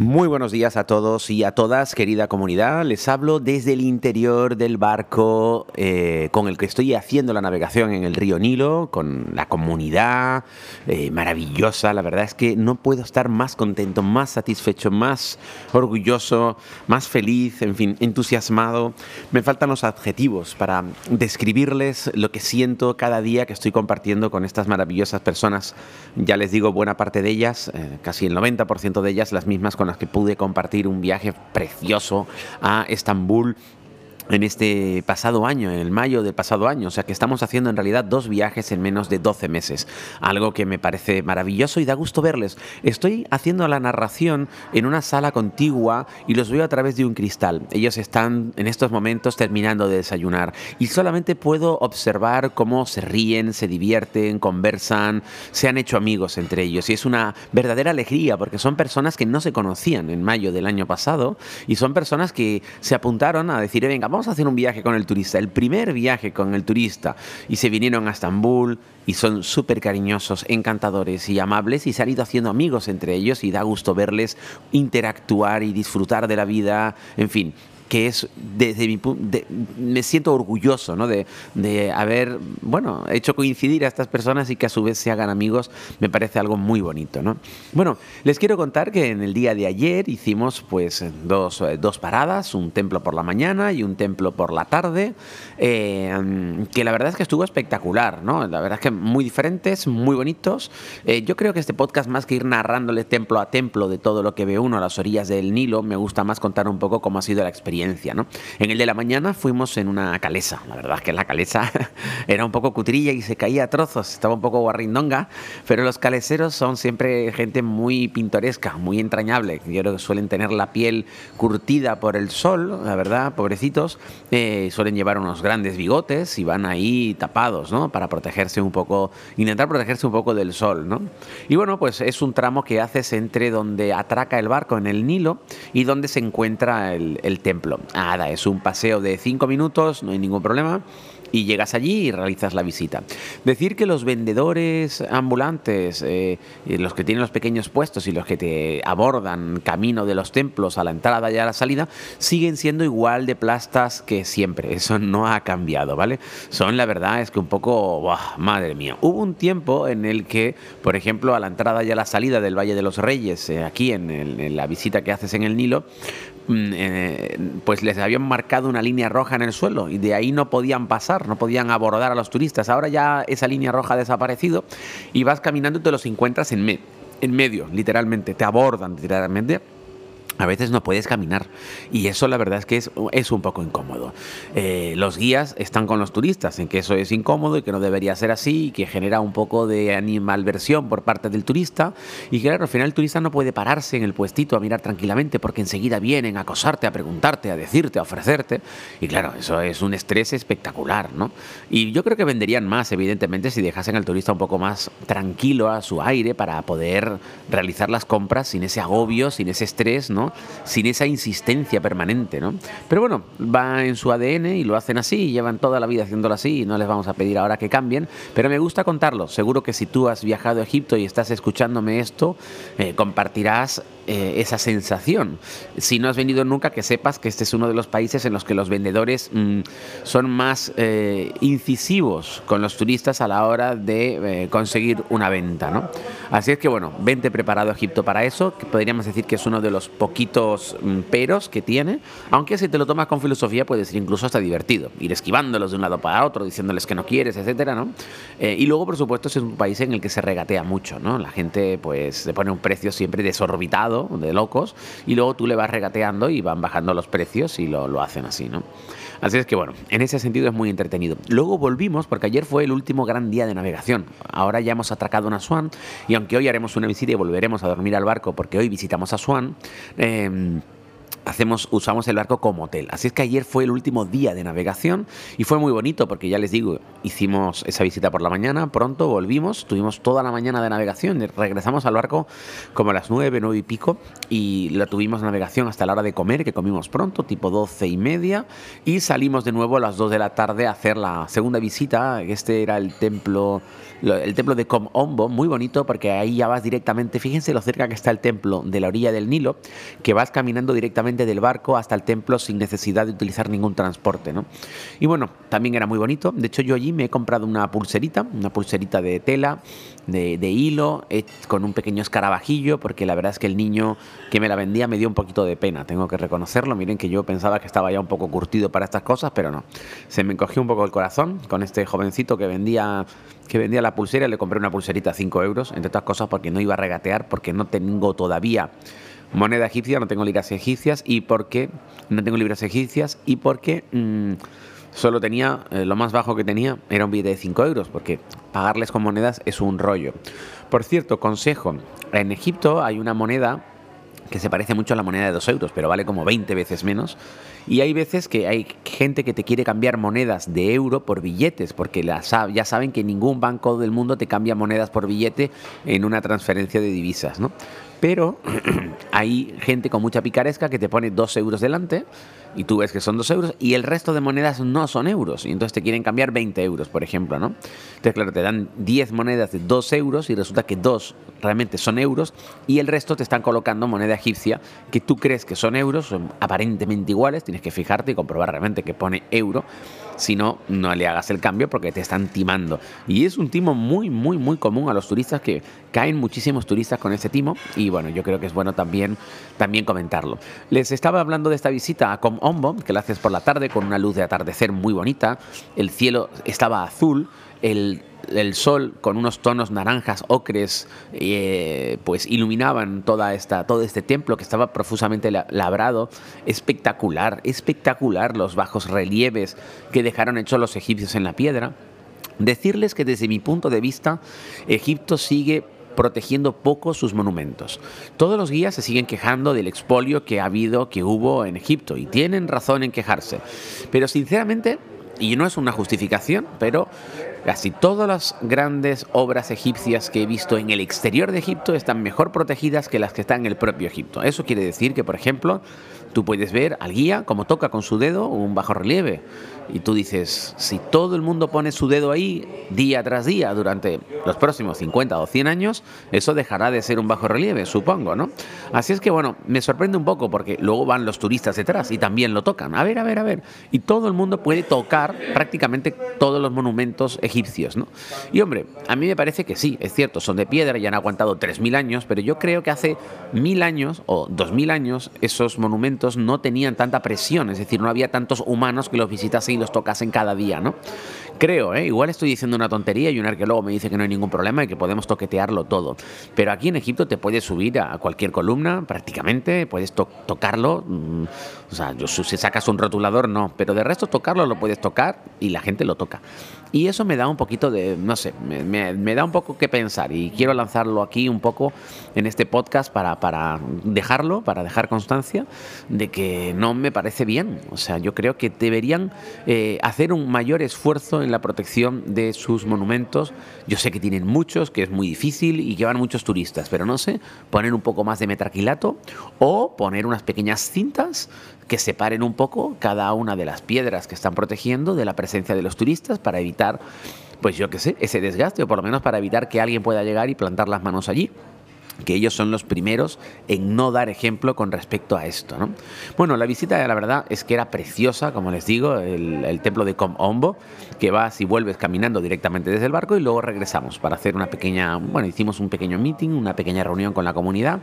Muy buenos días a todos y a todas, querida comunidad. Les hablo desde el interior del barco eh, con el que estoy haciendo la navegación en el río Nilo, con la comunidad eh, maravillosa. La verdad es que no puedo estar más contento, más satisfecho, más orgulloso, más feliz, en fin, entusiasmado. Me faltan los adjetivos para describirles lo que siento cada día que estoy compartiendo con estas maravillosas personas. Ya les digo, buena parte de ellas, eh, casi el 90% de ellas, las mismas con que pude compartir un viaje precioso a Estambul en este pasado año, en el mayo del pasado año. O sea que estamos haciendo en realidad dos viajes en menos de 12 meses. Algo que me parece maravilloso y da gusto verles. Estoy haciendo la narración en una sala contigua y los veo a través de un cristal. Ellos están en estos momentos terminando de desayunar y solamente puedo observar cómo se ríen, se divierten, conversan, se han hecho amigos entre ellos. Y es una verdadera alegría porque son personas que no se conocían en mayo del año pasado y son personas que se apuntaron a decir, venga, vamos vamos a hacer un viaje con el turista, el primer viaje con el turista. Y se vinieron a Estambul y son súper cariñosos, encantadores y amables y se han ido haciendo amigos entre ellos y da gusto verles interactuar y disfrutar de la vida, en fin que es desde mi punto, me siento orgulloso ¿no? de, de, haber bueno, hecho coincidir a estas personas y que a su vez se hagan amigos, me parece algo muy bonito. ¿no? Bueno, les quiero contar que en el día de ayer hicimos pues dos, dos paradas, un templo por la mañana y un templo por la tarde, eh, que la verdad es que estuvo espectacular, ¿no? la verdad es que muy diferentes, muy bonitos. Eh, yo creo que este podcast, más que ir narrándole templo a templo de todo lo que ve uno a las orillas del Nilo, me gusta más contar un poco cómo ha sido la experiencia en el de la mañana fuimos en una calesa, la verdad es que la calesa era un poco cutrilla y se caía a trozos, estaba un poco guarrindonga, pero los caleseros son siempre gente muy pintoresca, muy entrañable, yo creo que suelen tener la piel curtida por el sol, la verdad, pobrecitos, eh, suelen llevar unos grandes bigotes y van ahí tapados, ¿no? Para protegerse un poco, intentar protegerse un poco del sol, ¿no? Y bueno, pues es un tramo que haces entre donde atraca el barco en el Nilo y donde se encuentra el templo Nada, es un paseo de cinco minutos, no hay ningún problema y llegas allí y realizas la visita. Decir que los vendedores ambulantes, eh, los que tienen los pequeños puestos y los que te abordan camino de los templos a la entrada y a la salida, siguen siendo igual de plastas que siempre. Eso no ha cambiado, ¿vale? Son, la verdad, es que un poco, madre mía. Hubo un tiempo en el que, por ejemplo, a la entrada y a la salida del Valle de los Reyes, eh, aquí en, en, la visita que haces en el Nilo, mm, eh, pues les habían marcado una línea roja en el suelo y de ahí no podían pasar no podían abordar a los turistas. Ahora ya esa línea roja ha desaparecido y vas caminando y te los encuentras en, en medio, literalmente, te abordan literalmente a veces no puedes caminar y eso la verdad es que es, un poco incómodo. Eh, los guías están con los turistas en que eso es incómodo y que no debería ser así y que genera un poco de animalversión por parte del turista y claro, al final el turista no puede pararse en el puestito a mirar tranquilamente porque enseguida vienen a acosarte, a preguntarte, a decirte, a ofrecerte y claro, eso es un estrés espectacular, ¿no? Y yo creo que venderían más, evidentemente, si dejasen al turista un poco más tranquilo a su aire para poder realizar las compras sin ese agobio, sin ese estrés, ¿no? Sin esa insistencia permanente, ¿no? Pero bueno, va en su ADN y lo hacen así, y llevan toda la vida haciéndolo así y no les vamos a pedir ahora que cambien, pero me gusta contarlo. Seguro que si tú has viajado a Egipto y estás escuchándome esto, eh, compartirás eh, esa sensación. Si no has venido nunca, que sepas que este es uno de los países en los que los vendedores mm, son más eh, incisivos con los turistas a la hora de eh, conseguir una venta. ¿no? Así es que bueno, vente preparado a Egipto para eso, podríamos decir que es uno de los poquitos mm, peros que tiene, aunque si te lo tomas con filosofía puede ser incluso hasta divertido, ir esquivándolos de un lado para otro, diciéndoles que no quieres, etcétera, ¿no? y luego, por supuesto, es un país en el que se regatea mucho, ¿no? La gente pues se pone un precio siempre desorbitado de locos, y luego tú le vas regateando y van bajando los precios y lo, lo hacen así, ¿no? Así es que bueno, en ese sentido es muy entretenido. Luego volvimos, porque ayer fue el último gran día de navegación. Ahora ya hemos atracado en Asuán, y aunque hoy haremos una visita y volveremos a dormir al barco, porque hoy visitamos Asuán, eh, hacemos, usamos el barco como hotel. Así es que ayer fue el último día de navegación y fue muy bonito porque ya les digo, hicimos esa visita por la mañana, pronto volvimos, tuvimos toda la mañana de navegación, regresamos al barco como a las nueve, nueve y pico y la tuvimos navegación hasta la hora de comer, que comimos pronto, tipo doce y media, y salimos de nuevo a las dos de la tarde a hacer la segunda visita, este era el templo el templo de Com Ombo, muy bonito porque ahí ya vas directamente, fíjense lo cerca que está el templo de la orilla del Nilo, que vas caminando directamente del barco hasta el templo sin necesidad de utilizar ningún transporte. ¿no? Y bueno, también era muy bonito, de hecho yo allí me he comprado una pulserita, una pulserita de tela, de, hilo, eh, con un pequeño escarabajillo, porque la verdad es que el niño que me la vendía me dio un poquito de pena, tengo que reconocerlo, miren que yo pensaba que estaba ya un poco curtido para estas cosas, pero no, se me encogió un poco el corazón con este jovencito que vendía que vendía la pulsera, le compré una pulserita a 5 euros, entre otras cosas porque no iba a regatear, porque no tengo todavía moneda egipcia, no tengo libras egipcias y porque no tengo libras egipcias y porque mm, solo tenía, eh, lo más bajo que tenía era un billete de 5 euros, porque pagarles con monedas es un rollo. Por cierto, consejo, en Egipto hay una moneda que se parece mucho a la moneda de 2 euros, pero vale como 20 veces menos. Y hay veces que hay gente que te quiere cambiar monedas de euro por billetes, porque ya saben que ningún banco del mundo te cambia monedas por billete en una transferencia de divisas, ¿no? Pero hay gente con mucha picaresca que te pone 2 euros delante y tú ves que son 2 euros y el resto de monedas no son euros. Y entonces te quieren cambiar 20 euros, por ejemplo, ¿no? Entonces, claro, te dan 10 monedas de 2 euros y resulta que 2 realmente son euros y el resto te están colocando moneda egipcia que tú crees que son euros, son aparentemente iguales, tienes que fijarte y comprobar realmente que pone euro si no, no le hagas el cambio porque te están timando. Y es un timo muy, muy, muy común a los turistas que caen muchísimos turistas con ese timo y bueno, yo creo que es bueno también, también comentarlo. Les estaba hablando de esta visita a Com Ombo, que la haces por la tarde con una luz de atardecer muy bonita, el cielo estaba azul, el el sol con unos tonos naranjas, ocres, eh, pues iluminaban toda esta, todo este templo que estaba profusamente labrado. Espectacular, espectacular los bajos relieves que dejaron hechos los egipcios en la piedra. Decirles que desde mi punto de vista, Egipto sigue protegiendo poco sus monumentos. Todos los guías se siguen quejando del expolio que ha habido, que hubo en Egipto, y tienen razón en quejarse. Pero sinceramente, y no es una justificación, pero casi todas las grandes obras egipcias que he visto en el exterior de Egipto están mejor protegidas que las que están en el propio Egipto. Eso quiere decir que, por ejemplo, tú puedes ver al guía como toca con su dedo un bajo relieve. Y tú dices, si todo el mundo pone su dedo ahí día tras día durante los próximos 50 o 100 años, eso dejará de ser un bajo relieve, supongo, ¿no? Así es que, bueno, me sorprende un poco porque luego van los turistas detrás y también lo tocan. A ver, a ver, a ver. Y todo el mundo puede tocar prácticamente todos los monumentos egipcios, ¿no? Y hombre, a mí me parece que sí, es cierto, son de piedra y han aguantado 3.000 años, pero yo creo que hace 1.000 años o 2.000 años esos monumentos no tenían tanta presión, es decir, no había tantos humanos que los visitasen los tocasen cada día, ¿no? Creo, ¿eh? igual estoy diciendo una tontería y un arqueólogo me dice que no hay ningún problema y que podemos toquetearlo todo. Pero aquí en Egipto te puedes subir a cualquier columna prácticamente, puedes tocarlo. Mm, o sea, si sacas un rotulador no, pero de resto tocarlo lo puedes tocar y la gente lo toca. Y eso me da un poquito de, no sé, me, da un poco que pensar y quiero lanzarlo aquí un poco en este podcast para, para dejarlo, para dejar constancia de que no me parece bien. O sea, yo creo que deberían eh, hacer un mayor esfuerzo en la protección de sus monumentos. Yo sé que tienen muchos, que es muy difícil y que van muchos turistas, pero no sé, poner un poco más de metraquilato o poner unas pequeñas cintas que separen un poco cada una de las piedras que están protegiendo de la presencia de los turistas para evitar, pues yo qué sé, ese desgaste o por lo menos para evitar que alguien pueda llegar y plantar las manos allí que ellos son los primeros en no dar ejemplo con respecto a esto. ¿no? Bueno, la visita, la verdad, es que era preciosa, como les digo, el, templo de Com Ombo, que vas y vuelves caminando directamente desde el barco y luego regresamos para hacer una pequeña, bueno, hicimos un pequeño meeting, una pequeña reunión con la comunidad,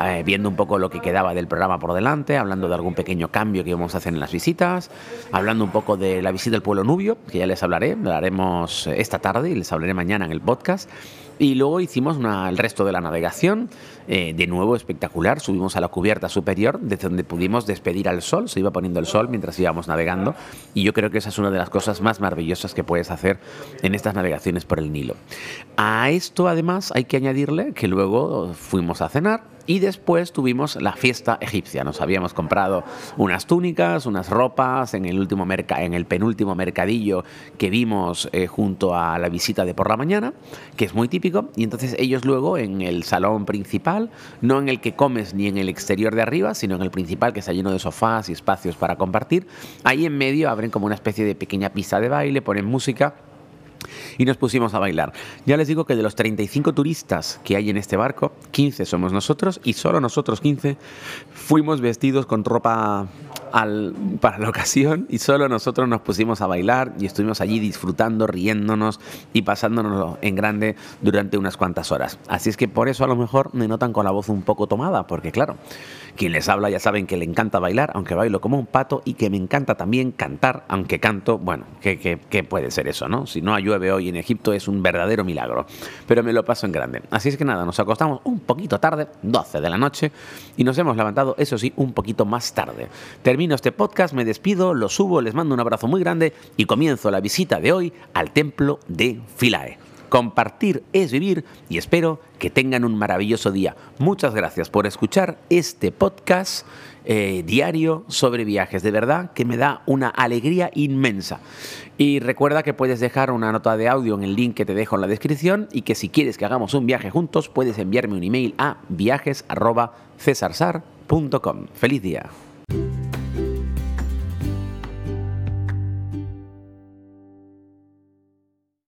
eh, viendo un poco lo que quedaba del programa por delante, hablando de algún pequeño cambio que íbamos a hacer en las visitas, hablando un poco de la visita al pueblo nubio, que ya les hablaré, la haremos esta tarde y les hablaré mañana en el podcast. Y luego hicimos el resto de la navegación, eh, de nuevo espectacular, subimos a la cubierta superior, desde donde pudimos despedir al sol, se iba poniendo el sol mientras íbamos navegando, y yo creo que esa es una de las cosas más maravillosas que puedes hacer en estas navegaciones por el Nilo. A esto además hay que añadirle que luego fuimos a cenar, Y después tuvimos la fiesta egipcia. Nos habíamos comprado unas túnicas, unas ropas en el, último en el penúltimo mercadillo que vimos eh, junto a la visita de por la mañana, que es muy típico. Y entonces ellos luego en el salón principal, no en el que comes ni en el exterior de arriba, sino en el principal que está lleno de sofás y espacios para compartir, ahí en medio abren como una especie de pequeña pista de baile, ponen música y nos pusimos a bailar. Ya les digo que de los 35 turistas que hay en este barco, 15 somos nosotros y solo nosotros 15 fuimos vestidos con ropa para la ocasión y solo nosotros nos pusimos a bailar y estuvimos allí disfrutando, riéndonos y pasándonos en grande durante unas cuantas horas. Así es que por eso a lo mejor me notan con la voz un poco tomada, porque claro, quien les habla ya saben que le encanta bailar, aunque bailo como un pato, y que me encanta también cantar, aunque canto, bueno, ¿qué, puede ser eso, no? Si no hoy en Egipto es un verdadero milagro, pero me lo paso en grande. Así es que nada, nos acostamos un poquito tarde, 12 de la noche, y nos hemos levantado, eso sí, un poquito más tarde. Termino este podcast, me despido, lo subo, les mando un abrazo muy grande y comienzo la visita de hoy al templo de Philae. Compartir es vivir y espero que tengan un maravilloso día. Muchas gracias por escuchar este podcast eh, diario sobre viajes. De verdad que me da una alegría inmensa. Y recuerda que puedes dejar una nota de audio en el link que te dejo en la descripción y que si quieres que hagamos un viaje juntos puedes enviarme un email a viajes.cesarsar.com. Feliz día.